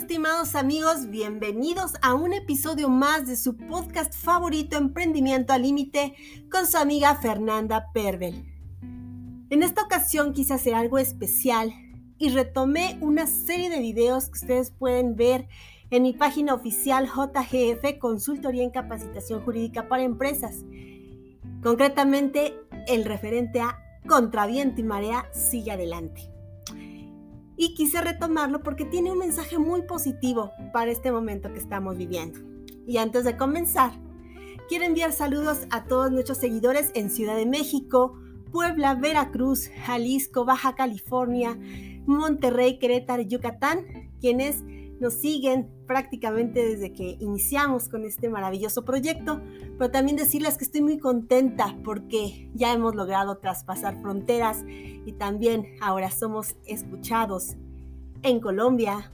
estimados amigos, bienvenidos a un episodio más de su podcast favorito Emprendimiento al Límite con su amiga Fernanda Pervel. En esta ocasión quise hacer algo especial y retomé una serie de videos que ustedes pueden ver en mi página oficial JGF Consultoría en Capacitación Jurídica para Empresas. Concretamente, el referente a Contraviento y Marea sigue adelante y quise retomarlo porque tiene un mensaje muy positivo para este momento que estamos viviendo. Y antes de comenzar, quiero enviar saludos a todos nuestros seguidores en Ciudad de México, Puebla, Veracruz, Jalisco, Baja California, Monterrey, Querétaro Yucatán, quienes nos siguen prácticamente desde que iniciamos con este maravilloso proyecto, pero también decirles que estoy muy contenta porque ya hemos logrado traspasar fronteras y también ahora somos escuchados en Colombia,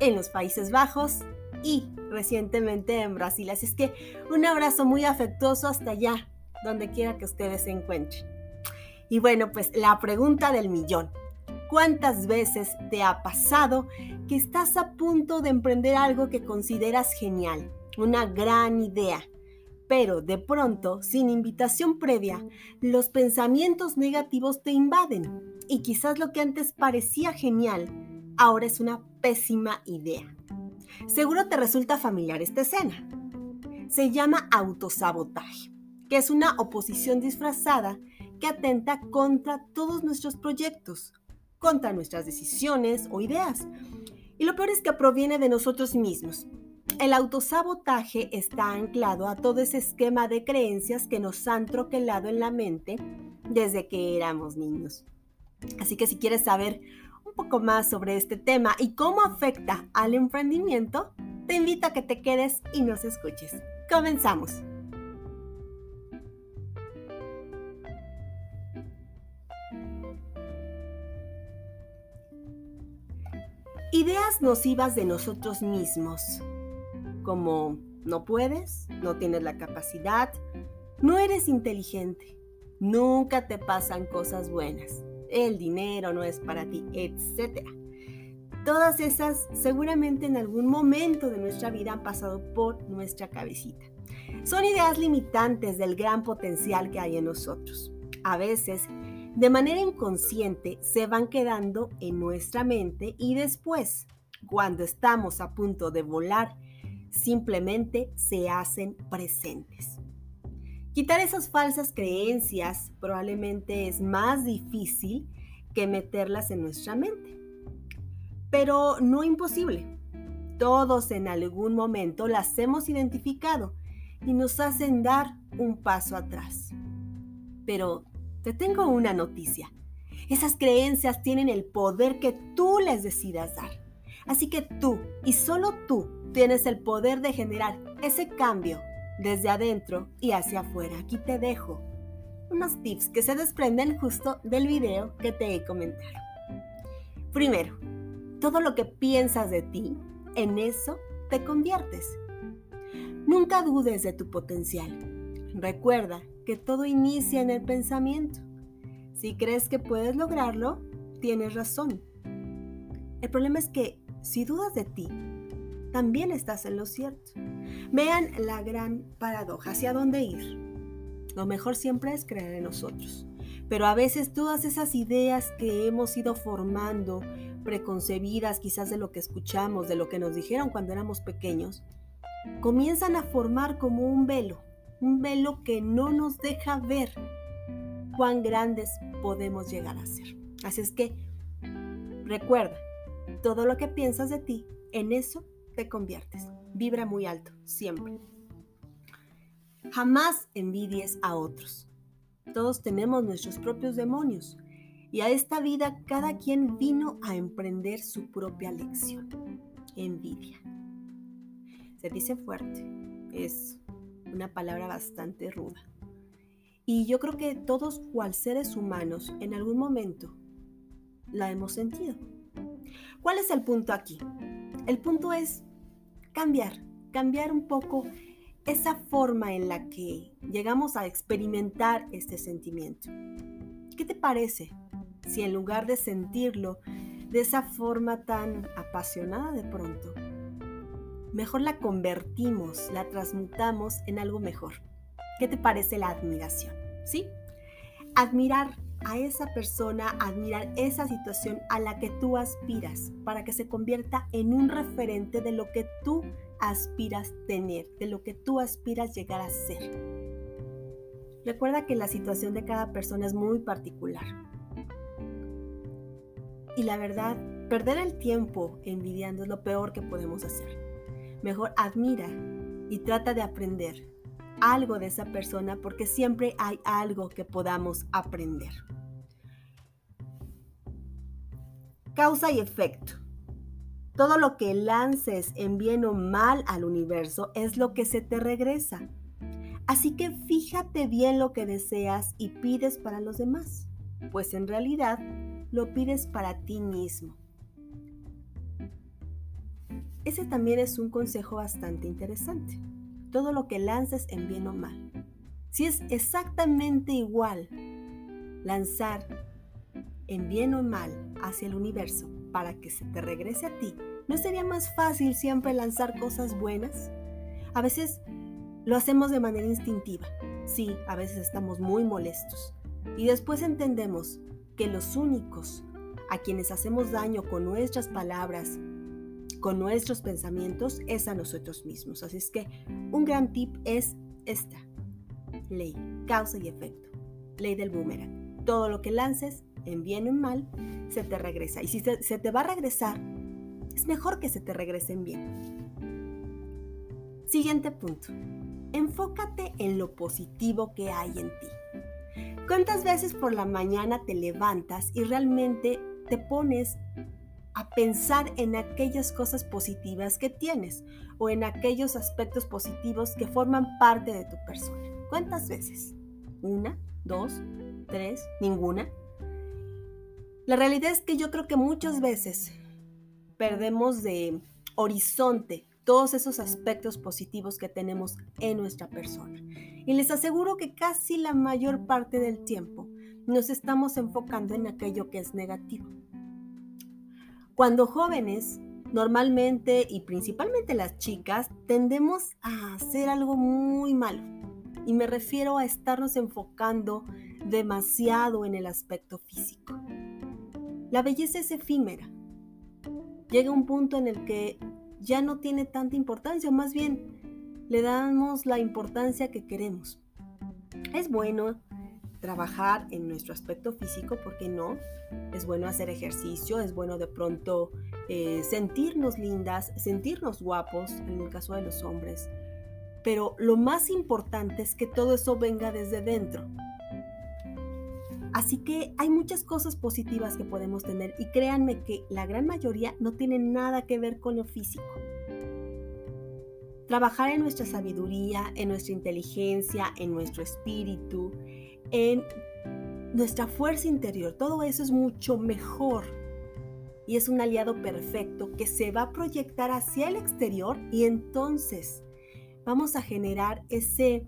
en los Países Bajos y recientemente en Brasil. Así es que un abrazo muy afectuoso hasta allá, donde quiera que ustedes se encuentren. Y bueno, pues la pregunta del millón. ¿Cuántas veces te ha pasado que estás a punto de emprender algo que consideras genial, una gran idea? Pero de pronto, sin invitación previa, los pensamientos negativos te invaden y quizás lo que antes parecía genial ahora es una pésima idea. Seguro te resulta familiar esta escena. Se llama autosabotaje, que es una oposición disfrazada que atenta contra todos nuestros proyectos, contra nuestras decisiones o ideas. Y lo peor es que proviene de nosotros mismos. El autosabotaje está anclado a todo ese esquema de creencias que nos han troquelado en la mente desde que éramos niños. Así que si quieres saber un poco más sobre este tema y cómo afecta al emprendimiento, te invito a que te quedes y nos escuches. Comenzamos. Ideas nocivas de nosotros mismos, como no puedes, no tienes la capacidad, no eres inteligente, nunca te pasan cosas buenas, el dinero no es para ti, etc. Todas esas seguramente en algún momento de nuestra vida han pasado por nuestra cabecita. Son ideas limitantes del gran potencial que hay en nosotros. A veces de manera inconsciente se van quedando en nuestra mente y después, cuando estamos a punto de volar, simplemente se hacen presentes. Quitar esas falsas creencias probablemente es más difícil que meterlas en nuestra mente, pero no imposible. Todos en algún momento las hemos identificado y nos hacen dar un paso atrás. Pero te tengo una noticia. Esas creencias tienen el poder que tú les decidas dar. Así que tú y solo tú tienes el poder de generar ese cambio desde adentro y hacia afuera. Aquí te dejo unos tips que se desprenden justo del video que te he comentado. Primero, todo lo que piensas de ti, en eso te conviertes. Nunca dudes de tu potencial. Recuerda que todo inicia en el pensamiento. Si crees que puedes lograrlo, tienes razón. El problema es que si dudas de ti, también estás en lo cierto. Vean la gran paradoja, hacia dónde ir. Lo mejor siempre es creer en nosotros. Pero a veces todas esas ideas que hemos ido formando, preconcebidas quizás de lo que escuchamos, de lo que nos dijeron cuando éramos pequeños, comienzan a formar como un velo un velo que no nos deja ver cuán grandes podemos llegar a ser. Así es que recuerda, todo lo que piensas de ti, en eso te conviertes. Vibra muy alto, siempre. Jamás envidies a otros. Todos tenemos nuestros propios demonios y a esta vida cada quien vino a emprender su propia lección. Envidia. Se dice fuerte, es una palabra bastante ruda. Y yo creo que todos, cual seres humanos, en algún momento la hemos sentido. ¿Cuál es el punto aquí? El punto es cambiar, cambiar un poco esa forma en la que llegamos a experimentar este sentimiento. ¿Qué te parece si en lugar de sentirlo, de esa forma tan apasionada de pronto, mejor la convertimos, la transmutamos en algo mejor. ¿Qué te parece la admiración? ¿Sí? Admirar a esa persona, admirar esa situación a la que tú aspiras para que se convierta en un referente de lo que tú aspiras tener, de lo que tú aspiras llegar a ser. Recuerda que la situación de cada persona es muy particular. Y la verdad, perder el tiempo envidiando es lo peor que podemos hacer. Mejor admira y trata de aprender algo de esa persona porque siempre hay algo que podamos aprender. Causa y efecto. Todo lo que lances en bien o mal al universo es lo que se te regresa. Así que fíjate bien lo que deseas y pides para los demás, pues en realidad lo pides para ti mismo. Ese también es un consejo bastante interesante. Todo lo que lances en bien o mal. Si es exactamente igual lanzar en bien o mal hacia el universo para que se te regrese a ti, ¿no sería más fácil siempre lanzar cosas buenas? A veces lo hacemos de manera instintiva. Sí, a veces estamos muy molestos. Y después entendemos que los únicos a quienes hacemos daño con nuestras palabras, con nuestros pensamientos, es a nosotros mismos. Así es que un gran tip es esta ley, causa y efecto, ley del boomerang. Todo lo que lances, en bien o en mal, se te regresa. Y si se, te va a regresar, es mejor que se te regrese en bien. Siguiente punto. Enfócate en lo positivo que hay en ti. ¿Cuántas veces por la mañana te levantas y realmente te pones a pensar en aquellas cosas positivas que tienes o en aquellos aspectos positivos que forman parte de tu persona? ¿Cuántas veces? ¿Una? ¿Dos? ¿Tres? ¿Ninguna? La realidad es que yo creo que muchas veces perdemos de horizonte todos esos aspectos positivos que tenemos en nuestra persona. Y les aseguro que casi la mayor parte del tiempo nos estamos enfocando en aquello que es negativo. Cuando jóvenes, normalmente y principalmente las chicas, tendemos a hacer algo muy malo. Y me refiero a estarnos enfocando demasiado en el aspecto físico. La belleza es efímera. Llega un punto en el que ya no tiene tanta importancia, o más bien le damos la importancia que queremos. Es bueno trabajar en nuestro aspecto físico, ¿por qué no? Es bueno hacer ejercicio, es bueno de pronto eh, sentirnos lindas, sentirnos guapos, en el caso de los hombres. Pero lo más importante es que todo eso venga desde dentro. Así que hay muchas cosas positivas que podemos tener y créanme que la gran mayoría no tienen nada que ver con lo físico. Trabajar en nuestra sabiduría, en nuestra inteligencia, en nuestro espíritu, en nuestra fuerza interior, todo eso es mucho mejor y es un aliado perfecto que se va a proyectar hacia el exterior y entonces vamos a generar ese,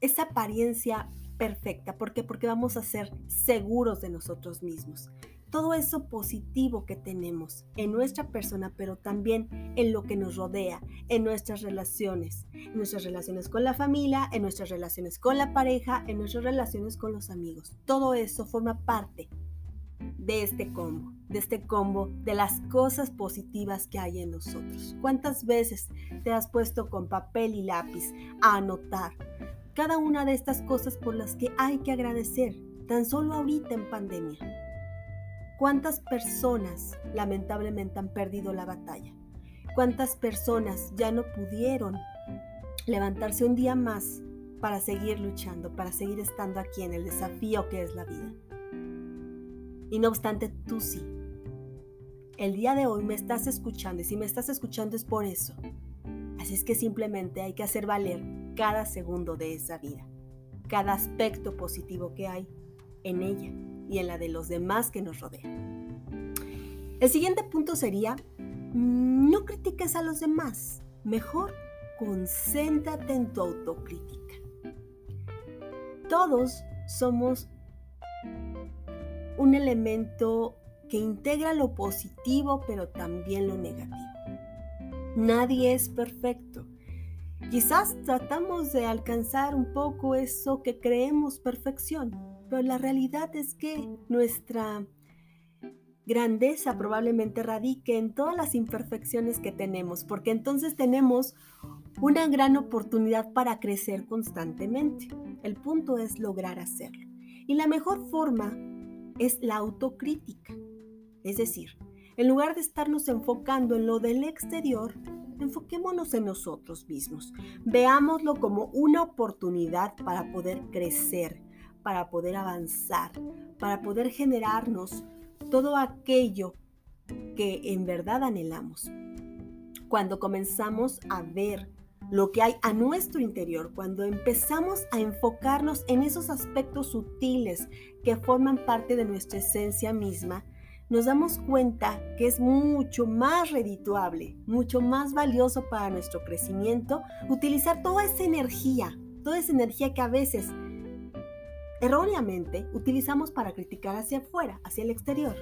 esa apariencia perfecta. ¿Por qué? Porque vamos a ser seguros de nosotros mismos. Todo eso positivo que tenemos en nuestra persona, pero también en lo que nos rodea, en nuestras relaciones, en nuestras relaciones con la familia, en nuestras relaciones con la pareja, en nuestras relaciones con los amigos. Todo eso forma parte de este combo, de este combo de las cosas positivas que hay en nosotros. ¿Cuántas veces te has puesto con papel y lápiz a anotar cada una de estas cosas por las que hay que agradecer, tan solo ahorita en pandemia. ¿Cuántas personas lamentablemente han perdido la batalla? ¿Cuántas personas ya no pudieron levantarse un día más para seguir luchando, para seguir estando aquí en el desafío que es la vida? Y no obstante, tú sí. El día de hoy me estás escuchando y si me estás escuchando es por eso. Así es que simplemente hay que hacer valer cada segundo de esa vida, cada aspecto positivo que hay en ella y en la de los demás que nos rodean. El siguiente punto sería, no critiques a los demás, mejor concéntrate en tu autocrítica. Todos somos un elemento que integra lo positivo pero también lo negativo. Nadie es perfecto. Quizás tratamos de alcanzar un poco eso que creemos perfección, pero la realidad es que nuestra grandeza probablemente radique en todas las imperfecciones que tenemos, porque entonces tenemos una gran oportunidad para crecer constantemente. El punto es lograr hacerlo. Y la mejor forma es la autocrítica. Es decir, en lugar de estarnos enfocando en lo del exterior, enfoquémonos en nosotros mismos. Veámoslo como una oportunidad para poder crecer, para poder avanzar, para poder generarnos todo aquello que en verdad anhelamos. Cuando comenzamos a ver lo que hay a nuestro interior, cuando empezamos a enfocarnos en esos aspectos sutiles que forman parte de nuestra esencia misma, nos damos cuenta que es mucho más redituable, mucho más valioso para nuestro crecimiento utilizar toda esa energía, toda esa energía que a veces erróneamente utilizamos para criticar hacia afuera, hacia el exterior,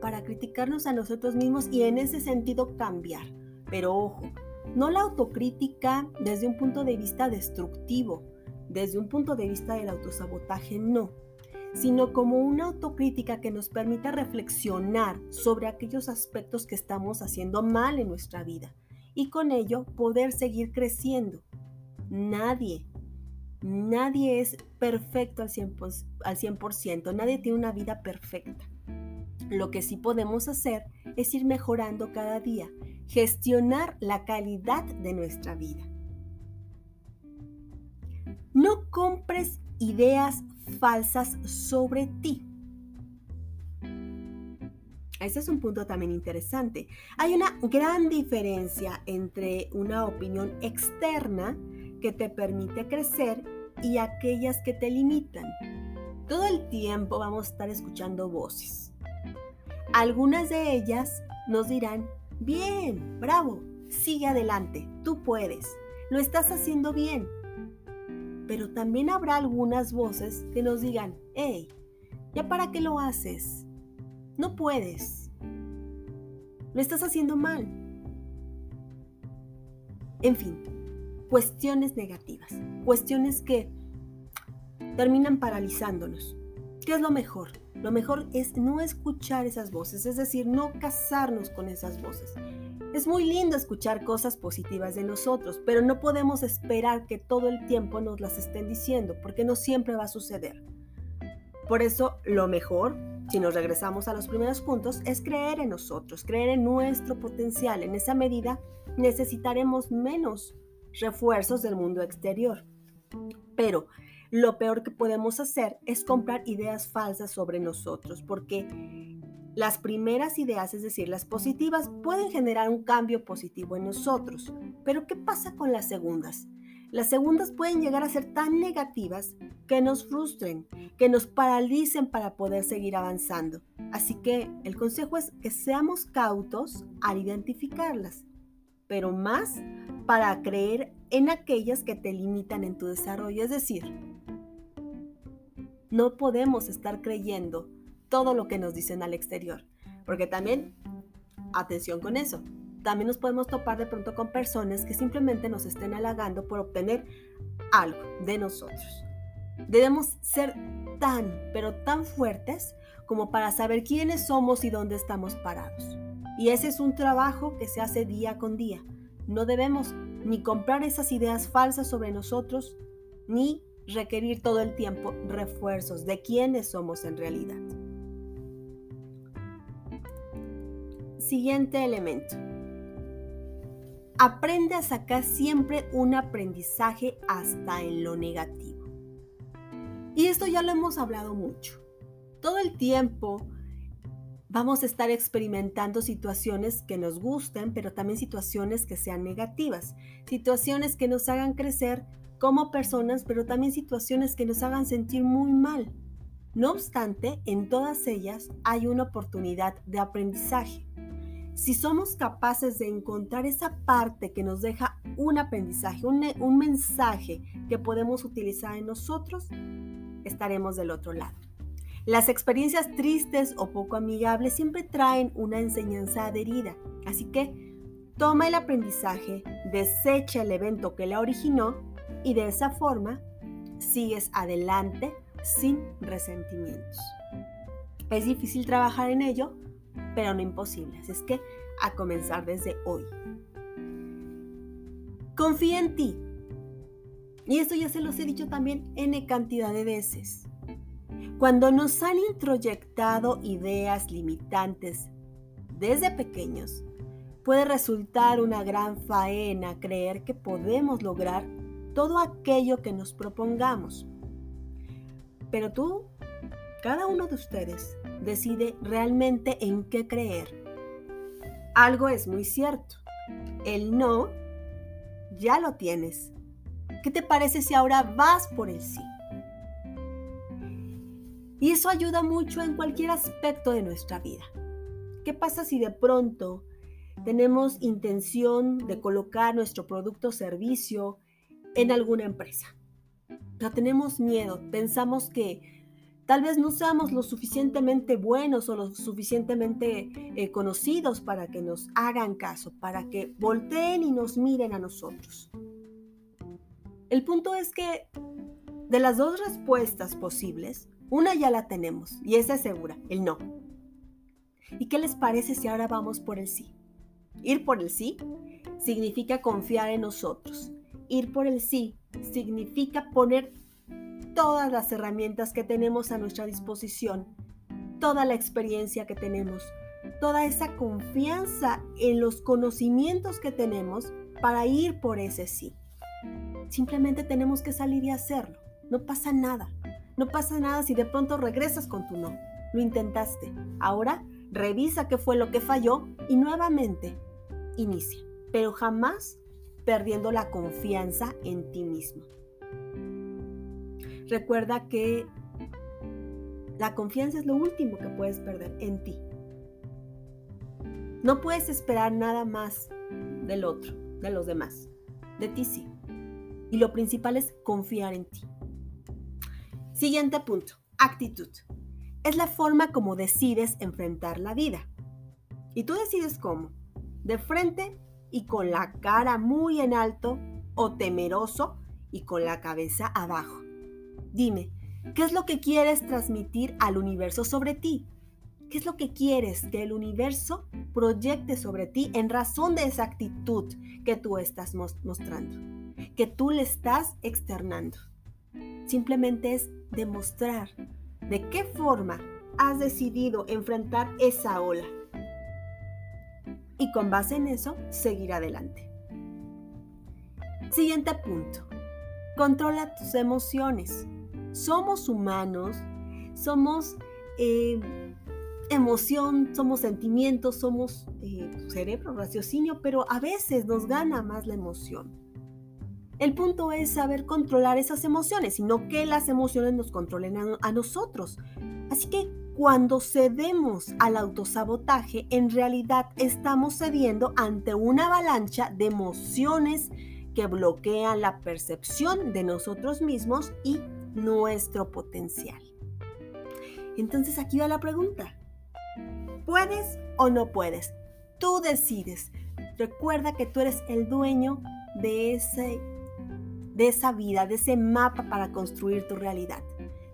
para criticarnos a nosotros mismos y en ese sentido cambiar. Pero ojo, no la autocrítica desde un punto de vista destructivo, desde un punto de vista del autosabotaje, no, sino como una autocrítica que nos permita reflexionar sobre aquellos aspectos que estamos haciendo mal en nuestra vida y con ello poder seguir creciendo. Nadie, nadie es perfecto al 100%, al 100%, nadie tiene una vida perfecta. Lo que sí podemos hacer es ir mejorando cada día, gestionar la calidad de nuestra vida. No compres ideas falsas sobre ti. Ese es un punto también interesante. Hay una gran diferencia entre una opinión externa que te permite crecer y aquellas que te limitan. Todo el tiempo vamos a estar escuchando voces. Algunas de ellas nos dirán, bien, bravo, sigue adelante, tú puedes, lo estás haciendo bien, pero también habrá algunas voces que nos digan, hey, ¿ya para qué lo haces? No puedes. Lo estás haciendo mal. En fin, cuestiones negativas, cuestiones que terminan paralizándonos. ¿Qué es lo mejor? Lo mejor es no escuchar esas voces, es decir, no casarnos con esas voces. Es muy lindo escuchar cosas positivas de nosotros, pero no podemos esperar que todo el tiempo nos las estén diciendo, porque no siempre va a suceder. Por eso, lo mejor, si nos regresamos a los primeros puntos, es creer en nosotros, creer en nuestro potencial. En esa medida, necesitaremos menos refuerzos del mundo exterior. Pero lo peor que podemos hacer es comprar ideas falsas sobre nosotros, porque las primeras ideas, es decir, las positivas, pueden generar un cambio positivo en nosotros. Pero ¿qué pasa con las segundas? Las segundas pueden llegar a ser tan negativas que nos frustren, que nos paralicen para poder seguir avanzando. Así que el consejo es que seamos cautos al identificarlas, pero más para creer en aquellas que te limitan en tu desarrollo. Es decir, no podemos estar creyendo todo lo que nos dicen al exterior. Porque también, atención con eso, también nos podemos topar de pronto con personas que simplemente nos estén halagando por obtener algo de nosotros. Debemos ser tan, pero tan fuertes como para saber quiénes somos y dónde estamos parados. Y ese es un trabajo que se hace día con día. No debemos ni comprar esas ideas falsas sobre nosotros, ni requerir todo el tiempo refuerzos de quiénes somos en realidad. Siguiente elemento. Aprende a sacar siempre un aprendizaje hasta en lo negativo. Y esto ya lo hemos hablado mucho. Todo el tiempo vamos a estar experimentando situaciones que nos gusten, pero también situaciones que sean negativas, situaciones que nos hagan crecer como personas, pero también situaciones que nos hagan sentir muy mal. No obstante, en todas ellas hay una oportunidad de aprendizaje. Si somos capaces de encontrar esa parte que nos deja un aprendizaje, un, mensaje que podemos utilizar en nosotros, estaremos del otro lado. Las experiencias tristes o poco amigables siempre traen una enseñanza adherida, así que toma el aprendizaje, desecha el evento que la originó y de esa forma sigues adelante sin resentimientos. Es difícil trabajar en ello, pero no imposible, así es que a comenzar desde hoy. Confía en ti. Y esto ya se los he dicho también N cantidad de veces. Cuando nos han introyectado ideas limitantes desde pequeños, puede resultar una gran faena creer que podemos lograr todo aquello que nos propongamos. Pero tú, cada uno de ustedes, decide realmente en qué creer. Algo es muy cierto. El no ya lo tienes. ¿Qué te parece si ahora vas por el sí? Y eso ayuda mucho en cualquier aspecto de nuestra vida. ¿Qué pasa si de pronto tenemos intención de colocar nuestro producto o servicio en alguna empresa? Pero tenemos miedo, pensamos que tal vez no seamos lo suficientemente buenos o lo suficientemente eh, conocidos para que nos hagan caso, para que volteen y nos miren a nosotros. El punto es que de las dos respuestas posibles, una ya la tenemos y esa es segura, el no. ¿Y qué les parece si ahora vamos por el sí? Ir por el sí significa confiar en nosotros. Ir por el sí significa poner todas las herramientas que tenemos a nuestra disposición, toda la experiencia que tenemos, toda esa confianza en los conocimientos que tenemos para ir por ese sí. Simplemente tenemos que salir y hacerlo. No pasa nada. No pasa nada si de pronto regresas con tu no. Lo intentaste. Ahora revisa qué fue lo que falló y nuevamente inicia. Pero jamás perdiendo la confianza en ti mismo. Recuerda que la confianza es lo último que puedes perder en ti. No puedes esperar nada más del otro, de los demás. De ti sí. Y lo principal es confiar en ti. Siguiente punto, actitud. Es la forma como decides enfrentar la vida. Y tú decides cómo. De frente y con la cara muy en alto o temeroso y con la cabeza abajo. Dime, ¿qué es lo que quieres transmitir al universo sobre ti? ¿Qué es lo que quieres que el universo proyecte sobre ti en razón de esa actitud que tú estás mostrando, que tú le estás externando? Simplemente es demostrar de qué forma has decidido enfrentar esa ola. Y con base en eso, seguir adelante. Siguiente punto. Controla tus emociones. Somos humanos, somos eh, emoción, somos sentimientos, somos eh, cerebro, raciocinio, pero a veces nos gana más la emoción. El punto es saber controlar esas emociones, sino que las emociones nos controlen a, nosotros. Así que cuando cedemos al autosabotaje, en realidad estamos cediendo ante una avalancha de emociones que bloquean la percepción de nosotros mismos y nuestro potencial. Entonces aquí va la pregunta. ¿Puedes o no puedes? Tú decides. Recuerda que tú eres el dueño de ese de esa vida, de ese mapa para construir tu realidad.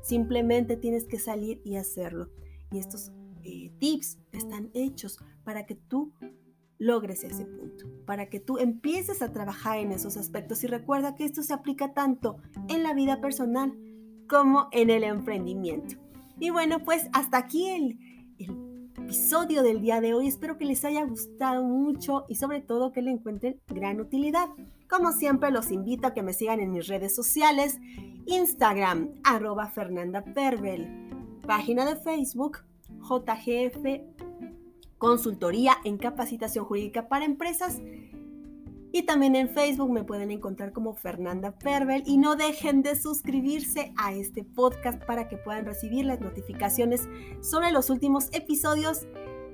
Simplemente tienes que salir y hacerlo. Y estos eh, tips están hechos para que tú logres ese punto, para que tú empieces a trabajar en esos aspectos. Y recuerda que esto se aplica tanto en la vida personal como en el emprendimiento. Y bueno, pues hasta aquí el, el episodio del día de hoy. Espero que les haya gustado mucho y sobre todo que le encuentren gran utilidad. Como siempre, los invito a que me sigan en mis redes sociales, Instagram, arroba página de Facebook, JGF, consultoría en capacitación jurídica para empresas. Y también en Facebook me pueden encontrar como Fernanda Pervel y no dejen de suscribirse a este podcast para que puedan recibir las notificaciones sobre los últimos episodios.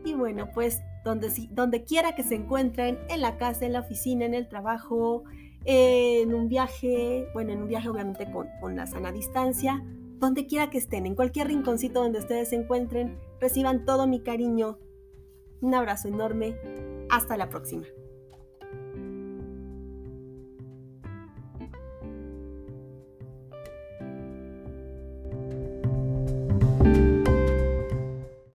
Y bueno, pues donde, donde quiera que se encuentren, en la casa, en la oficina, en el trabajo, en un viaje, bueno, en un viaje obviamente con, con la sana distancia, donde quiera que estén, en cualquier rinconcito donde ustedes se encuentren, reciban todo mi cariño. Un abrazo enorme. Hasta la próxima.